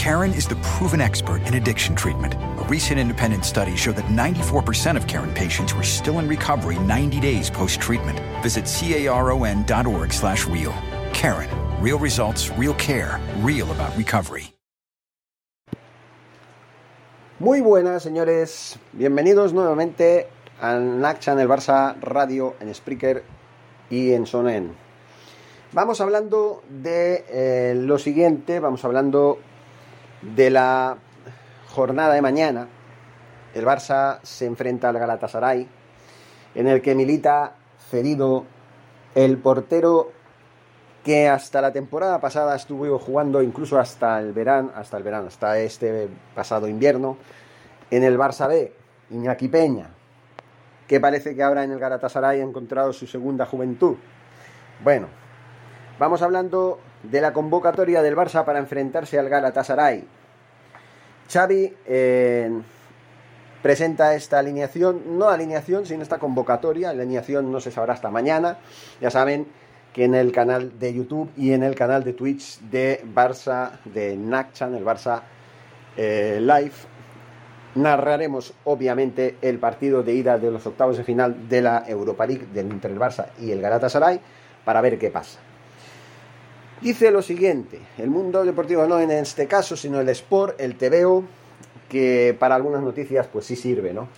Karen is the proven expert in addiction treatment. A recent independent study showed that 94% of Karen patients were still in recovery 90 days post-treatment. Visit caron.org slash real. Karen. Real results, real care, real about recovery. Muy buenas, señores. Bienvenidos nuevamente a NAC Channel Barça Radio en Spreaker y en Sonen. Vamos hablando de eh, lo siguiente, vamos hablando de la jornada de mañana. El Barça se enfrenta al Galatasaray, en el que milita cedido el portero que hasta la temporada pasada estuvo jugando incluso hasta el verano, hasta el verano, hasta este pasado invierno, en el Barça B, Iñaki Peña, que parece que ahora en el Galatasaray ha encontrado su segunda juventud. Bueno, vamos hablando de la convocatoria del Barça para enfrentarse al Galatasaray. Xavi eh, presenta esta alineación, no alineación, sino esta convocatoria. La alineación no se sabrá hasta mañana. Ya saben que en el canal de YouTube y en el canal de Twitch de Barça, de Nakchan, el Barça eh, Live, narraremos obviamente el partido de ida de los octavos de final de la Europa League entre el Barça y el Galatasaray para ver qué pasa. Dice lo siguiente, el mundo deportivo no en este caso, sino el Sport, el TVO, que para algunas noticias pues sí sirve, ¿no?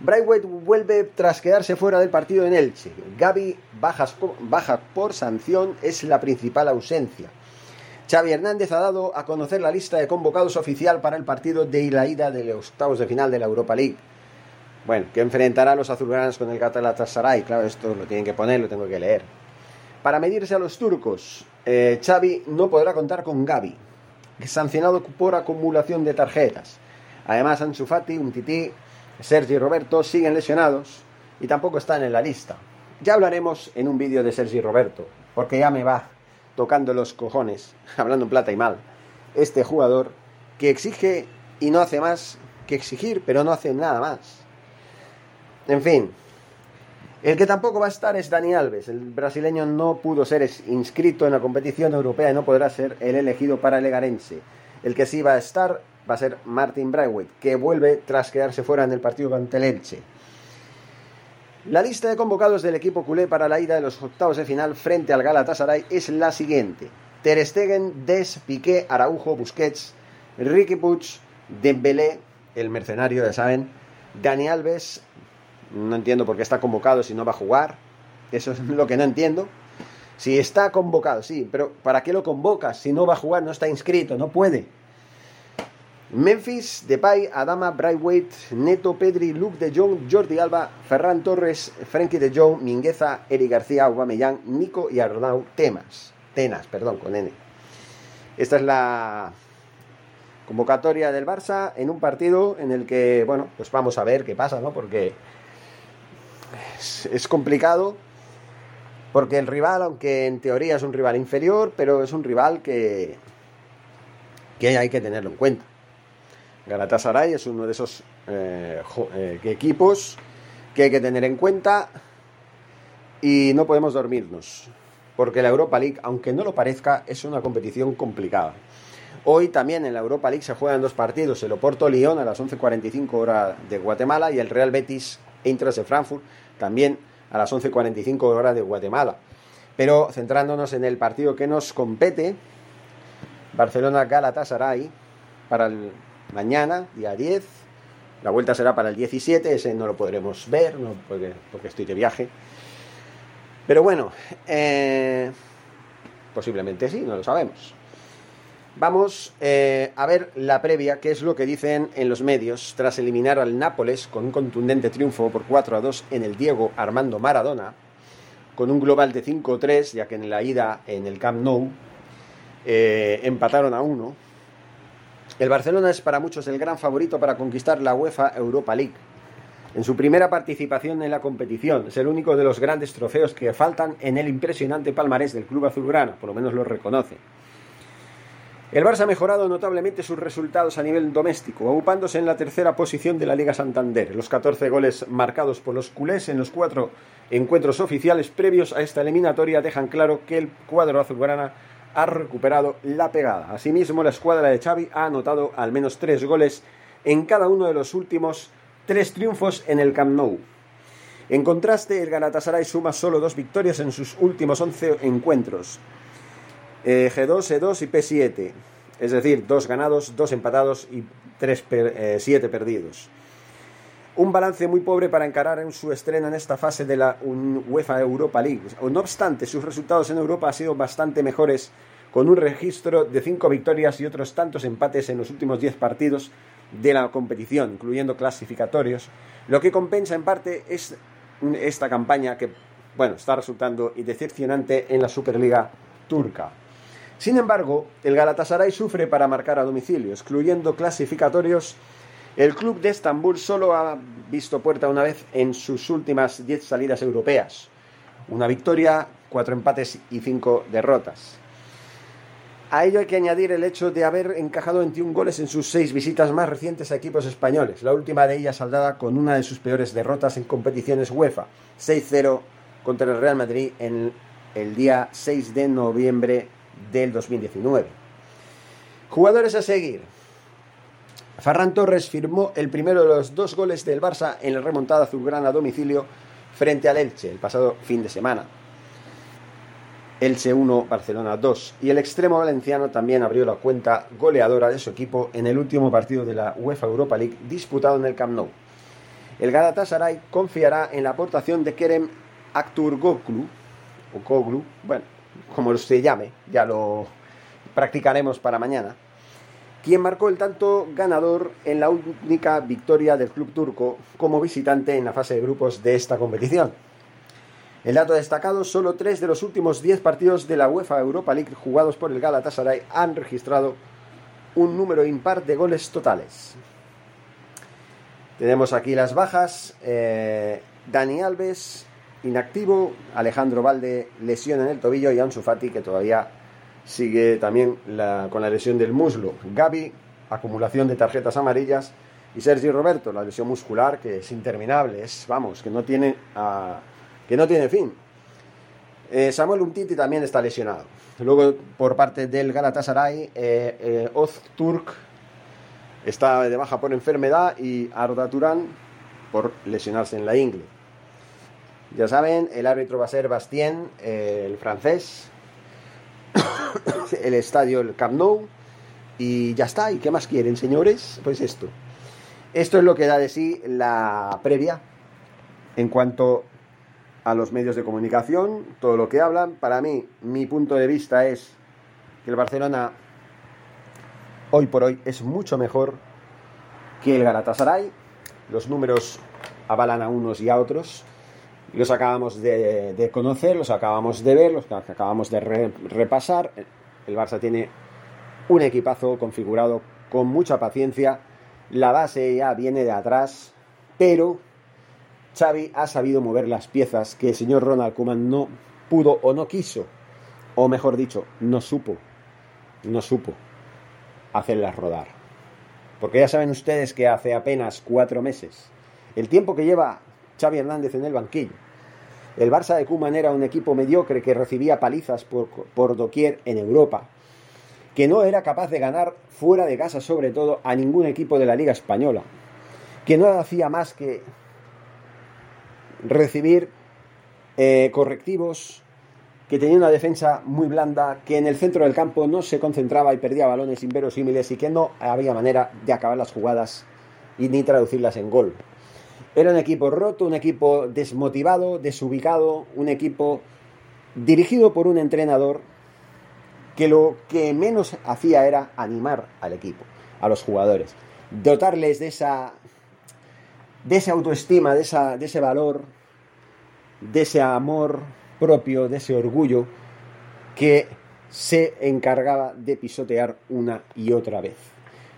Braithwaite vuelve tras quedarse fuera del partido en Elche. Gaby baja por sanción es la principal ausencia. Xavi Hernández ha dado a conocer la lista de convocados oficial para el partido de la ida de los octavos de final de la Europa League. Bueno, que enfrentará a los azulgranas con el Galatasaray. Claro, esto lo tienen que poner, lo tengo que leer. Para medirse a los turcos, eh, Xavi no podrá contar con Gaby, sancionado por acumulación de tarjetas. Además, Ansu Fati, Tití, Sergi y Roberto siguen lesionados y tampoco están en la lista. Ya hablaremos en un vídeo de Sergi Roberto, porque ya me va tocando los cojones, hablando en plata y mal, este jugador que exige y no hace más que exigir, pero no hace nada más. En fin, el que tampoco va a estar es Dani Alves. El brasileño no pudo ser inscrito en la competición europea y no podrá ser el elegido para el Legarense. El que sí va a estar va a ser Martin Braithwaite, que vuelve tras quedarse fuera en el partido ante el Elche. La lista de convocados del equipo culé para la ida de los octavos de final frente al Galatasaray es la siguiente. Ter Stegen, Des, Piqué, Araujo, Busquets, Ricky Puig, Dembélé, el mercenario, ya saben, Dani Alves, no entiendo por qué está convocado si no va a jugar, eso es lo que no entiendo. Si está convocado, sí, pero ¿para qué lo convocas? Si no va a jugar, no está inscrito, no puede. Memphis, Depay, Adama, Brightweight, Neto, Pedri, Luke de Jong, Jordi Alba, Ferran Torres, Frankie de Jong, Mingueza, Eri García, Aubameyang, Nico y Arnau Temas. Tenas, perdón, con N. Esta es la convocatoria del Barça en un partido en el que, bueno, pues vamos a ver qué pasa, ¿no? Porque es, complicado, porque el rival, aunque en teoría es un rival inferior, pero es un rival que, que hay que tenerlo en cuenta. Galatasaray es uno de esos eh, eh, equipos que hay que tener en cuenta y no podemos dormirnos, porque la Europa League, aunque no lo parezca, es una competición complicada. Hoy también en la Europa League se juegan dos partidos, el Oporto-Lyon a las 11.45 hora de Guatemala y el Real Betis Eintracht de Frankfurt también a las 11.45 hora de Guatemala. Pero centrándonos en el partido que nos compete, Barcelona-Galatasaray, para el mañana, día 10. La vuelta será para el 17, ese no lo podremos ver no, porque, porque estoy de viaje. Pero bueno, eh, posiblemente sí, no lo sabemos. Vamos eh, a ver la previa, qué es lo que dicen en los medios tras eliminar al Nápoles con un contundente triunfo por 4 a 2 en el Diego Armando Maradona, con un global de 5-3, ya que en la ida en el Camp Nou eh, empataron a uno. El Barcelona es para muchos el gran favorito para conquistar la UEFA Europa League. En su primera participación en la competición, es el único de los grandes trofeos que faltan en el impresionante palmarés del club azulgrana, por lo menos lo reconoce. El Barça ha mejorado notablemente sus resultados a nivel doméstico, ocupándose en la tercera posición de la Liga Santander. Los 14 goles marcados por los culés en los cuatro encuentros oficiales previos a esta eliminatoria dejan claro que el cuadro azulgrana ha recuperado la pegada. Asimismo, la escuadra de Xavi ha anotado al menos tres goles en cada uno de los últimos tres triunfos en el Camp Nou. En contraste, el Galatasaray suma solo dos victorias en sus últimos 11 encuentros. G2, E2 y P7. Es decir, dos ganados, dos empatados y tres per, 7 perdidos. Un balance muy pobre para encarar en su estreno en esta fase de la UEFA Europa League. No obstante, sus resultados en Europa han sido bastante mejores, con un registro de 5 victorias y otros tantos empates en los últimos 10 partidos de la competición, incluyendo clasificatorios, lo que compensa en parte es esta campaña que, bueno, está resultando decepcionante en la Superliga turca. Sin embargo, el Galatasaray sufre para marcar a domicilio, excluyendo clasificatorios. El club de Estambul solo ha visto puerta una vez en sus últimas 10 salidas europeas. Una victoria, cuatro empates y cinco derrotas. A ello hay que añadir el hecho de haber encajado 21 goles en sus seis visitas más recientes a equipos españoles, la última de ellas saldada con una de sus peores derrotas en competiciones UEFA, 6-0 contra el Real Madrid en el día 6 de noviembre del 2019. Jugadores a seguir. Ferran Torres firmó el primero de los dos goles del Barça en la remontada azulgrana a domicilio frente al Elche el pasado fin de semana. Elche 1, Barcelona 2. Y el extremo valenciano también abrió la cuenta goleadora de su equipo en el último partido de la UEFA Europa League disputado en el Camp Nou. El Galatasaray confiará en la aportación de Kerem Akturgoglu, o Koglu, bueno, como se llame, ya lo practicaremos para mañana, quien marcó el tanto ganador en la única victoria del club turco como visitante en la fase de grupos de esta competición. El dato destacado, solo tres de los últimos diez partidos de la UEFA Europa League jugados por el Galatasaray han registrado un número impar de goles totales. Tenemos aquí las bajas. Eh, Dani Alves, inactivo. Alejandro Valde, lesión en el tobillo. Y Ansu Fati, que todavía sigue también con la lesión del muslo. Gaby, acumulación de tarjetas amarillas. Y Sergi Roberto, la lesión muscular, que es interminable. Es, vamos, que no tiene... Uh, que no tiene fin. Eh, Samuel Umtiti también está lesionado. Luego, por parte del Galatasaray, eh, eh, Ozturk está de baja por enfermedad y Arda Turán por lesionarse en la ingle. Ya saben, el árbitro va a ser Bastien, el francés. el estadio, el Camp Nou. Y ya está. ¿Y qué más quieren, señores? Pues esto. Esto es lo que da de sí la previa en cuanto a los medios de comunicación, todo lo que hablan. Para mí, mi punto de vista es que el Barcelona hoy por hoy es mucho mejor que el Galatasaray. Los números avalan a unos y a otros. Los acabamos de, conocer, los acabamos de ver, los acabamos de re, repasar. El Barça tiene un equipazo configurado con mucha paciencia. La base ya viene de atrás, pero Xavi ha sabido mover las piezas que el señor Ronald Koeman no pudo o no quiso, o mejor dicho, no supo, no supo hacerlas rodar. Porque ya saben ustedes que hace apenas cuatro meses, el tiempo que lleva Xavi Hernández en el banquillo, el Barça de Koeman era un equipo mediocre que recibía palizas por, por doquier en Europa, que no era capaz de ganar fuera de casa sobre todo a ningún equipo de la Liga Española, que no hacía más que recibir eh, correctivos, que tenía una defensa muy blanda, que en el centro del campo no se concentraba y perdía balones inverosímiles y que no había manera de acabar las jugadas y ni traducirlas en gol. Era un equipo roto, un equipo desmotivado, desubicado, un equipo dirigido por un entrenador que lo que menos hacía era animar al equipo, a los jugadores, dotarles de esa de esa autoestima, de, esa, de ese valor, de ese amor propio, de ese orgullo que se encargaba de pisotear una y otra vez.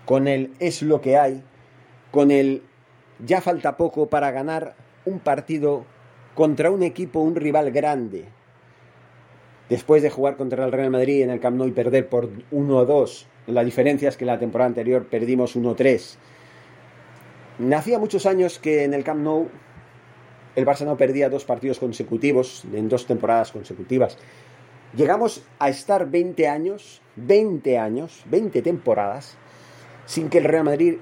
Con el es lo que hay, con el ya falta poco para ganar un partido contra un equipo, un rival grande. Después de jugar contra el Real Madrid en el Camp Nou y perder por 1-2, la diferencia es que la temporada anterior perdimos 1-3. Hacía muchos años que en el Camp Nou el Barça no perdía dos partidos consecutivos, en dos temporadas consecutivas. Llegamos a estar 20 años, 20 años, 20 temporadas, sin que el Real Madrid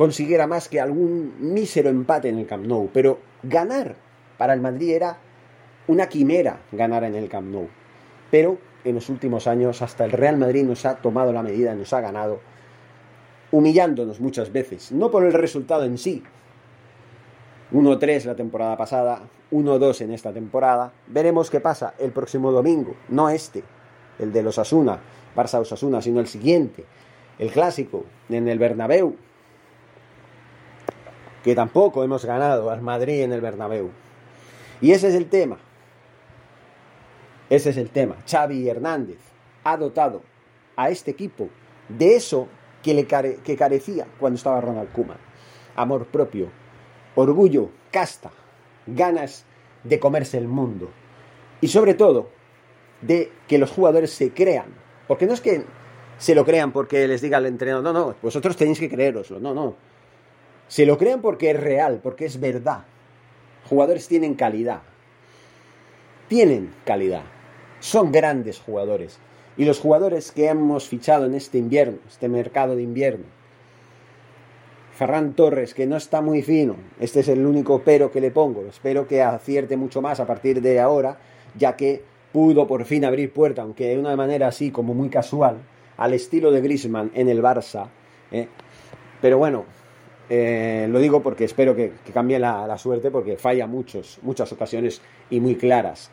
consiguiera más que algún mísero empate en el Camp Nou. Pero ganar para el Madrid era una quimera ganar en el Camp Nou. Pero en los últimos años hasta el Real Madrid nos ha tomado la medida, nos ha ganado, humillándonos muchas veces, no por el resultado en sí, 1-3 la temporada pasada, 1-2 en esta temporada. Veremos qué pasa el próximo domingo, no este, el de los Asuna, Barça Osasuna, sino el siguiente, el clásico en el Bernabéu, que tampoco hemos ganado al Madrid en el Bernabéu. Y ese es el tema. Ese es el tema. Xavi Hernández ha dotado a este equipo de eso que, le que carecía cuando estaba Ronald Koeman. Amor propio, orgullo, casta, ganas de comerse el mundo. Y sobre todo, de que los jugadores se crean. Porque no es que se lo crean porque les diga el entrenador, no, no, vosotros tenéis que creeroslo, no, no. Se lo crean porque es real, porque es verdad. Jugadores tienen calidad. Tienen calidad. Son grandes jugadores. Y los jugadores que hemos fichado en este invierno, este mercado de invierno, Ferran Torres, que no está muy fino, este es el único pero que le pongo. Espero que acierte mucho más a partir de ahora, ya que pudo por fin abrir puerta, aunque de una manera así como muy casual, al estilo de Grisman en el Barça. ¿eh? Pero bueno, eh, lo digo porque espero que, cambie la, suerte, porque falla muchos, muchas ocasiones y muy claras.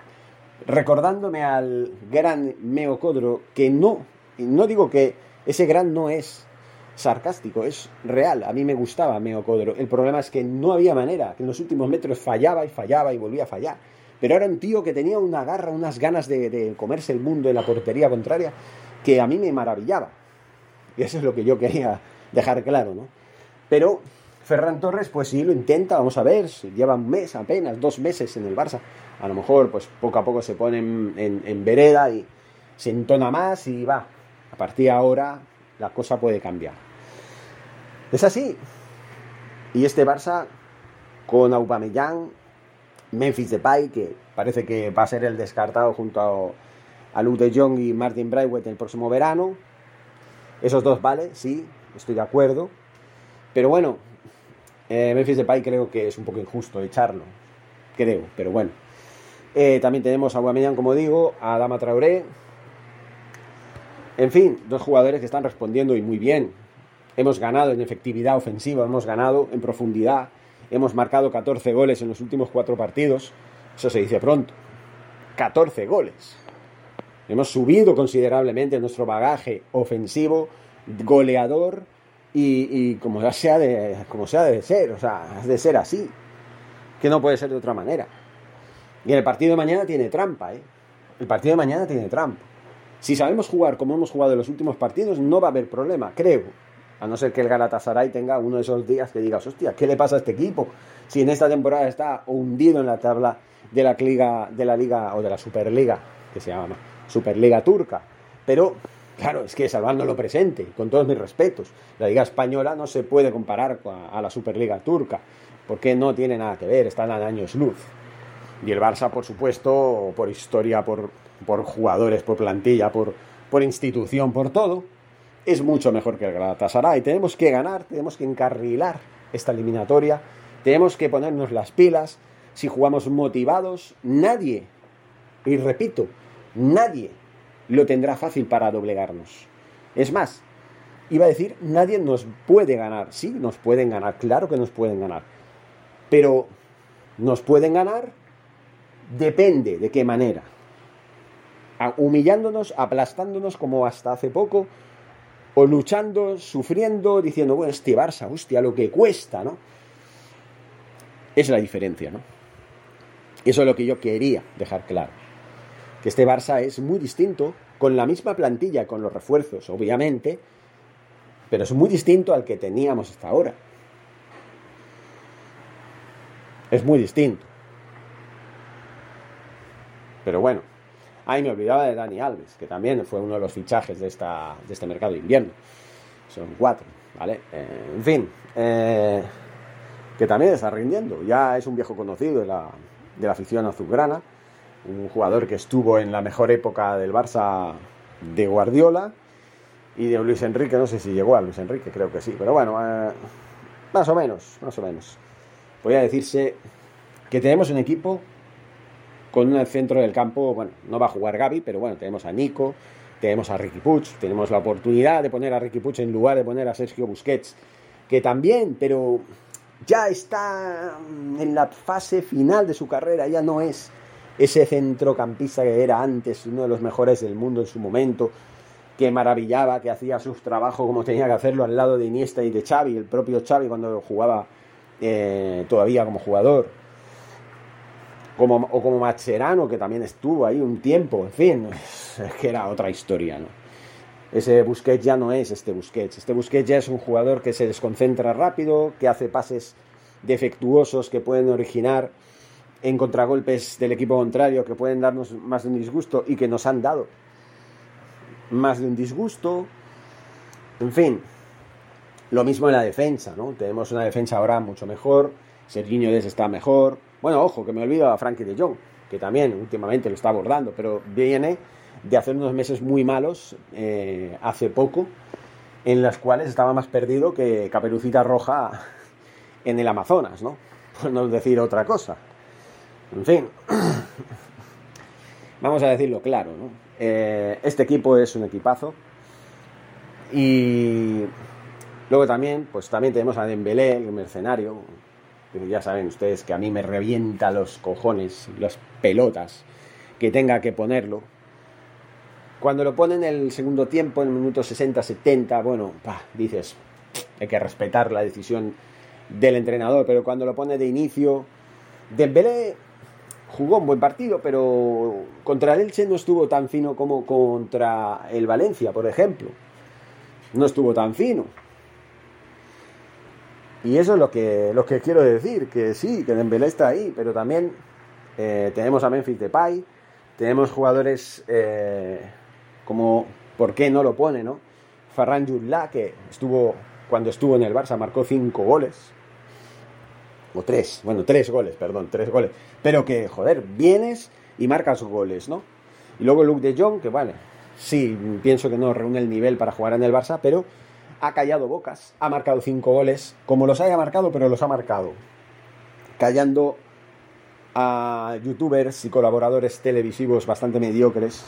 Recordándome al gran Meocodro, que no, no digo que ese gran no es sarcástico, es real. A mí me gustaba Meocodro. El problema es que no había manera, que en los últimos metros fallaba y fallaba y volvía a fallar. Pero era un tío que tenía una garra, unas ganas de, comerse el mundo en la portería contraria, que a mí me maravillaba. Y eso es lo que yo quería dejar claro, ¿no? Pero Ferran Torres, pues sí lo intenta, vamos a ver, lleva un mes apenas, dos meses en el Barça. A lo mejor, pues poco a poco se pone en, vereda y se entona más y va. A partir de ahora la cosa puede cambiar. Es así. Y este Barça con Aubameyang, Memphis Depay, que parece que va a ser el descartado junto a, Luke de Jong y Martin Braithwaite el próximo verano. Esos dos vale, sí, estoy de acuerdo. Pero bueno, eh, Memphis Depay creo que es un poco injusto echarlo. Creo, pero bueno. Eh, también tenemos a Aubameyang, como digo, a Dama Traoré. En fin, dos jugadores que están respondiendo y muy bien Hemos ganado en efectividad ofensiva, hemos ganado en profundidad, hemos marcado 14 goles en los últimos cuatro partidos. Eso se dice pronto. 14 goles. Hemos subido considerablemente nuestro bagaje ofensivo, goleador y, como, sea de, como sea debe ser. O sea, es de ser así. Que no puede ser de otra manera. Y el partido de mañana tiene trampa, ¿eh? El partido de mañana tiene trampa. Si sabemos jugar como hemos jugado en los últimos partidos, no va a haber problema, creo. A no ser que el Galatasaray tenga uno de esos días que digas, hostia, ¿qué le pasa a este equipo? Si en esta temporada está hundido en la tabla de la liga, de la liga o de la Superliga, que se llama Superliga Turca. Pero, claro, es que salvando lo presente, con todos mis respetos, la liga española no se puede comparar a la Superliga Turca, porque no tiene nada que ver, están a años luz. Y el Barça, por supuesto, por historia, por, por jugadores, por plantilla, por, por institución, por todo, es mucho mejor que el Galatasaray. Tenemos que ganar, tenemos que encarrilar esta eliminatoria, tenemos que ponernos las pilas. Si jugamos motivados, nadie, y repito, nadie lo tendrá fácil para doblegarnos. Es más, iba a decir, nadie nos puede ganar. Sí, nos pueden ganar, claro que nos pueden ganar. Pero nos pueden ganar depende de qué manera. Humillándonos, aplastándonos como hasta hace poco o luchando, sufriendo, diciendo, bueno, este Barça, hostia, lo que cuesta, ¿no? Es la diferencia, ¿no? Eso es lo que yo quería dejar claro. Que este Barça es muy distinto con la misma plantilla, con los refuerzos, obviamente, pero es muy distinto al que teníamos hasta ahora. Es muy distinto. Pero bueno, ahí me olvidaba de Dani Alves, que también fue uno de los fichajes de, esta, de este mercado de invierno. Son cuatro, ¿vale? Eh, en fin, eh, que también está rindiendo. Ya es un viejo conocido de la, de la afición azulgrana, un jugador que estuvo en la mejor época del Barça de Guardiola y de Luis Enrique, no sé si llegó a Luis Enrique, creo que sí, pero bueno, eh, más o menos, más o menos. Podría decirse que tenemos un equipo con un centro del campo, bueno, no va a jugar Gaby, pero bueno, tenemos a Nico, tenemos a Ricky Puig, tenemos la oportunidad de poner a Ricky Puig en lugar de poner a Sergio Busquets, que también, pero ya está en la fase final de su carrera, ya no es ese centrocampista que era antes, uno de los mejores del mundo en su momento, que maravillaba, que hacía sus trabajos como tenía que hacerlo al lado de Iniesta y de Xavi, el propio Xavi cuando jugaba eh, todavía como jugador como, o como Macherano, que también estuvo ahí un tiempo, en fin, es que era otra historia, ¿no? Ese Busquets ya no es este Busquets. Este Busquets ya es un jugador que se desconcentra rápido, que hace pases defectuosos que pueden originar en contragolpes del equipo contrario, que pueden darnos más de un disgusto y que nos han dado más de un disgusto. En fin, lo mismo en la defensa, ¿no? Tenemos una defensa ahora mucho mejor, Serginho Des está mejor, bueno, ojo, que me olvido a Frankie de Jong, que también últimamente lo está abordando, pero viene de hacer unos meses muy malos eh, hace poco, en las cuales estaba más perdido que Caperucita Roja en el Amazonas, ¿no? Por no decir otra cosa. En fin, vamos a decirlo claro, ¿no? Eh, este equipo es un equipazo y luego también, pues también tenemos a Dembélé, el mercenario, ya saben ustedes que a mí me revienta los cojones, las pelotas, que tenga que ponerlo. Cuando lo ponen en el segundo tiempo, en el minuto 60-70, bueno, dices, hay que respetar la decisión del entrenador, pero cuando lo pone de inicio, Dembélé jugó un buen partido, pero contra el Elche no estuvo tan fino como contra el Valencia, por ejemplo. No estuvo tan fino. Y eso es lo que, lo que quiero decir, que sí, que Dembélé está ahí, pero también eh, tenemos a Memphis Depay, tenemos jugadores eh, como, ¿por qué no lo pone, no? Ferran Yurla, que estuvo, cuando estuvo en el Barça, marcó cinco goles, o tres, bueno, tres goles, perdón, tres goles, pero que, joder, vienes y marcas goles, ¿no? Y luego Luke de Jong, que vale, sí, pienso que no reúne el nivel para jugar en el Barça, pero ha callado bocas, ha marcado cinco goles, como los haya marcado, pero los ha marcado. Callando a youtubers y colaboradores televisivos bastante mediocres,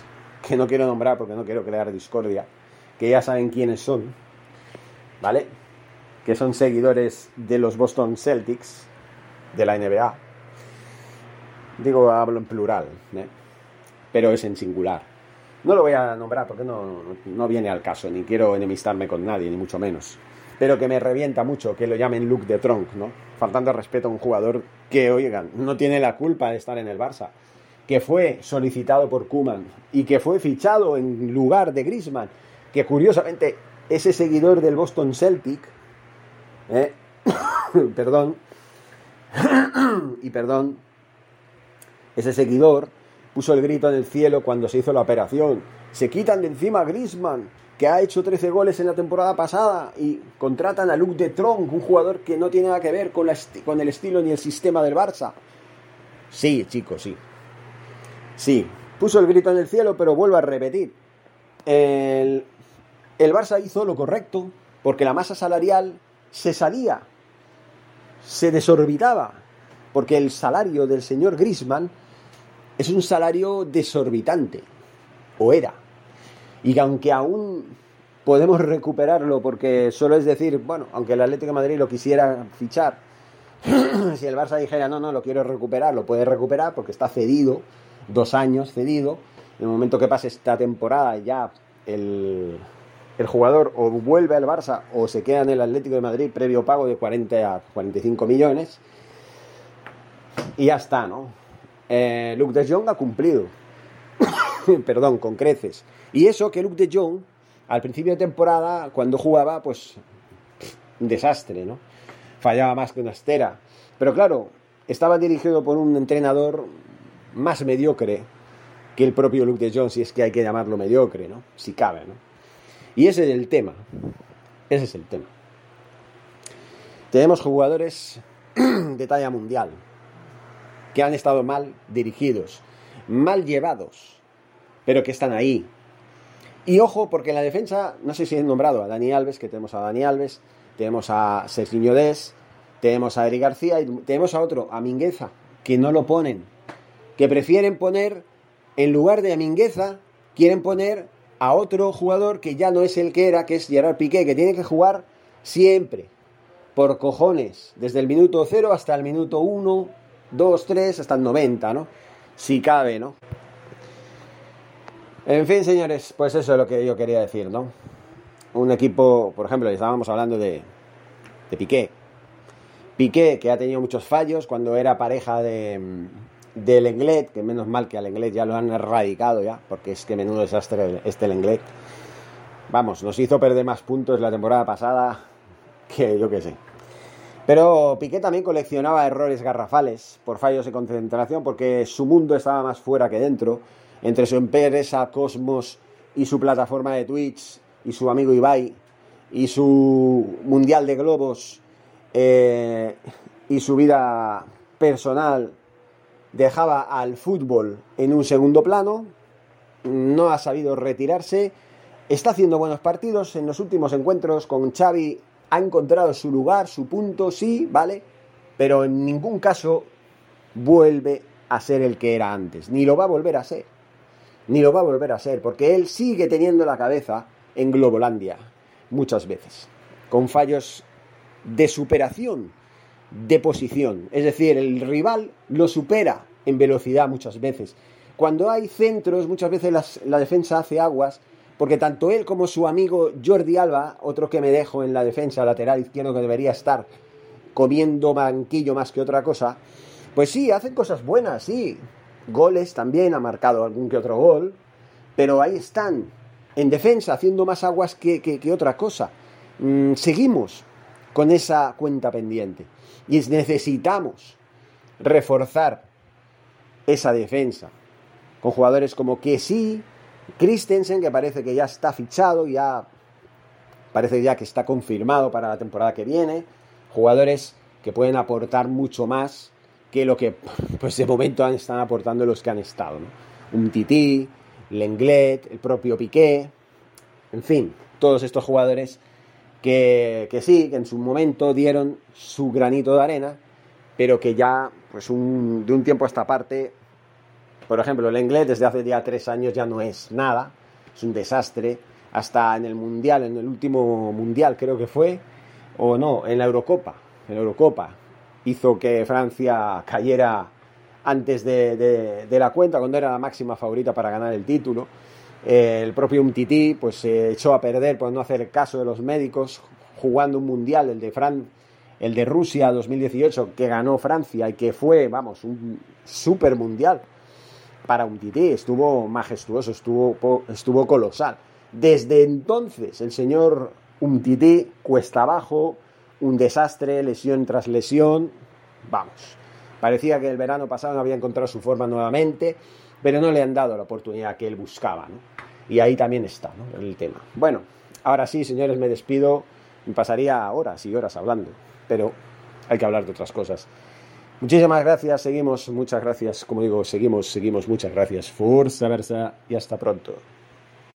que no quiero nombrar porque no quiero crear discordia, que ya saben quiénes son, ¿vale? Que son seguidores de los Boston Celtics, de la NBA. Digo, hablo en plural, ¿eh? pero es en singular. No lo voy a nombrar porque no, viene al caso, ni quiero enemistarme con nadie, ni mucho menos. Pero que me revienta mucho que lo llamen Luke de Tronc, ¿no? Faltando respeto a un jugador que, oigan, no tiene la culpa de estar en el Barça, que fue solicitado por Kuman y que fue fichado en lugar de Grisman, que curiosamente ese seguidor del Boston Celtic, ¿eh? perdón, y perdón, ese seguidor puso el grito en el cielo cuando se hizo la operación. Se quitan de encima a Grisman, que ha hecho 13 goles en la temporada pasada, y contratan a Luke de Tronc, un jugador que no tiene nada que ver con, con el estilo ni el sistema del Barça. Sí, chicos, sí. Sí, puso el grito en el cielo, pero vuelvo a repetir. El, el Barça hizo lo correcto, porque la masa salarial se salía, se desorbitaba, porque el salario del señor Grisman es un salario desorbitante, o era. Y aunque aún podemos recuperarlo, porque solo es decir, bueno, aunque el Atlético Madrid lo quisiera fichar, si el Barça dijera, no, no, lo quiero recuperar, lo puede recuperar porque está cedido, dos años cedido. En el momento que pase esta temporada, ya el, el jugador o vuelve al Barça o se queda en el Atlético de Madrid previo pago de 40 a 45 millones. Y ya está, ¿no? Eh, Luke de Jong ha cumplido. perdón, con creces. Y eso que Luke de Jong, al principio de temporada, cuando jugaba, pues un desastre, ¿no? Fallaba más que una estera. Pero claro, estaba dirigido por un entrenador más mediocre que el propio Luke de Jong, si es que hay que llamarlo mediocre, ¿no? Si cabe, ¿no? Y ese es el tema. Ese es el tema. Tenemos jugadores de talla mundial que han estado mal dirigidos, mal llevados, pero que están ahí. Y ojo, porque en la defensa, no sé si he nombrado a Dani Alves, que tenemos a Dani Alves, tenemos a Serginho Des, tenemos a Eric García y tenemos a otro, a Mingueza, que no lo ponen, que prefieren poner, en lugar de a Mingueza, quieren poner a otro jugador que ya no es el que era, que es Gerard Piqué, que tiene que jugar siempre, por cojones, desde el minuto 0 hasta el minuto 1, 2, 3, hasta el 90, ¿no? Si cabe, ¿no? En fin, señores, pues eso es lo que yo quería decir, ¿no? Un equipo, por ejemplo, estábamos hablando de, de Piqué. Piqué, que ha tenido muchos fallos cuando era pareja de, del Englet, que menos mal que al Englet ya lo han erradicado ya, porque es que menudo desastre este el Englet. Vamos, nos hizo perder más puntos la temporada pasada que yo qué sé. Pero Piqué también coleccionaba errores garrafales por fallos de concentración, porque su mundo estaba más fuera que dentro, entre su empresa Cosmos y su plataforma de Twitch y su amigo Ibai y su mundial de globos eh, y su vida personal dejaba al fútbol en un segundo plano, no ha sabido retirarse, está haciendo buenos partidos en los últimos encuentros con Xavi, ha encontrado su lugar, su punto, sí, ¿vale? Pero en ningún caso vuelve a ser el que era antes, ni lo va a volver a ser, ni lo va a volver a ser, porque él sigue teniendo la cabeza en Globolandia, muchas veces, con fallos de superación de posición. Es decir, el rival lo supera en velocidad muchas veces. Cuando hay centros, muchas veces la defensa hace aguas, porque tanto él como su amigo Jordi Alba, otro que me dejo en la defensa lateral izquierdo que debería estar comiendo banquillo más que otra cosa, pues sí, hacen cosas buenas, sí. Goles también, ha marcado algún que otro gol, pero ahí están, en defensa, haciendo más aguas que, que, otra cosa. Mm, seguimos con esa cuenta pendiente. Y necesitamos reforzar esa defensa con jugadores como sí Christensen, que parece que ya está fichado, ya parece ya que está confirmado para la temporada que viene, jugadores que pueden aportar mucho más que lo que pues de momento están aportando los que han estado. Un Tití, Lenglet, el propio Piqué, en fin, todos estos jugadores que, sí, que en su momento dieron su granito de arena, pero que ya, pues de un tiempo a esta parte, por ejemplo, el inglés desde hace ya tres años ya no es nada, es un desastre, hasta en el Mundial, en el último Mundial creo que fue, o no, en la Eurocopa, en la Eurocopa, hizo que Francia cayera antes de, de la cuenta, cuando era la máxima favorita para ganar el título, eh, el propio Umtiti pues se echó a perder por no hacer caso de los médicos jugando un mundial, el de Fran, el de Rusia 2018 que ganó Francia y que fue, vamos, un super mundial para Umtiti, estuvo majestuoso, estuvo, estuvo colosal. Desde entonces el señor Umtiti cuesta abajo, un desastre, lesión tras lesión, vamos. Parecía que el verano pasado no había encontrado su forma nuevamente pero no le han dado la oportunidad que él buscaba, ¿no? Y ahí también está, ¿no? El tema. Bueno, ahora sí, señores, me despido. Me pasaría horas y horas hablando, pero hay que hablar de otras cosas. Muchísimas gracias, seguimos, muchas gracias, como digo, seguimos, seguimos, muchas gracias. Fuerza Versa y hasta pronto.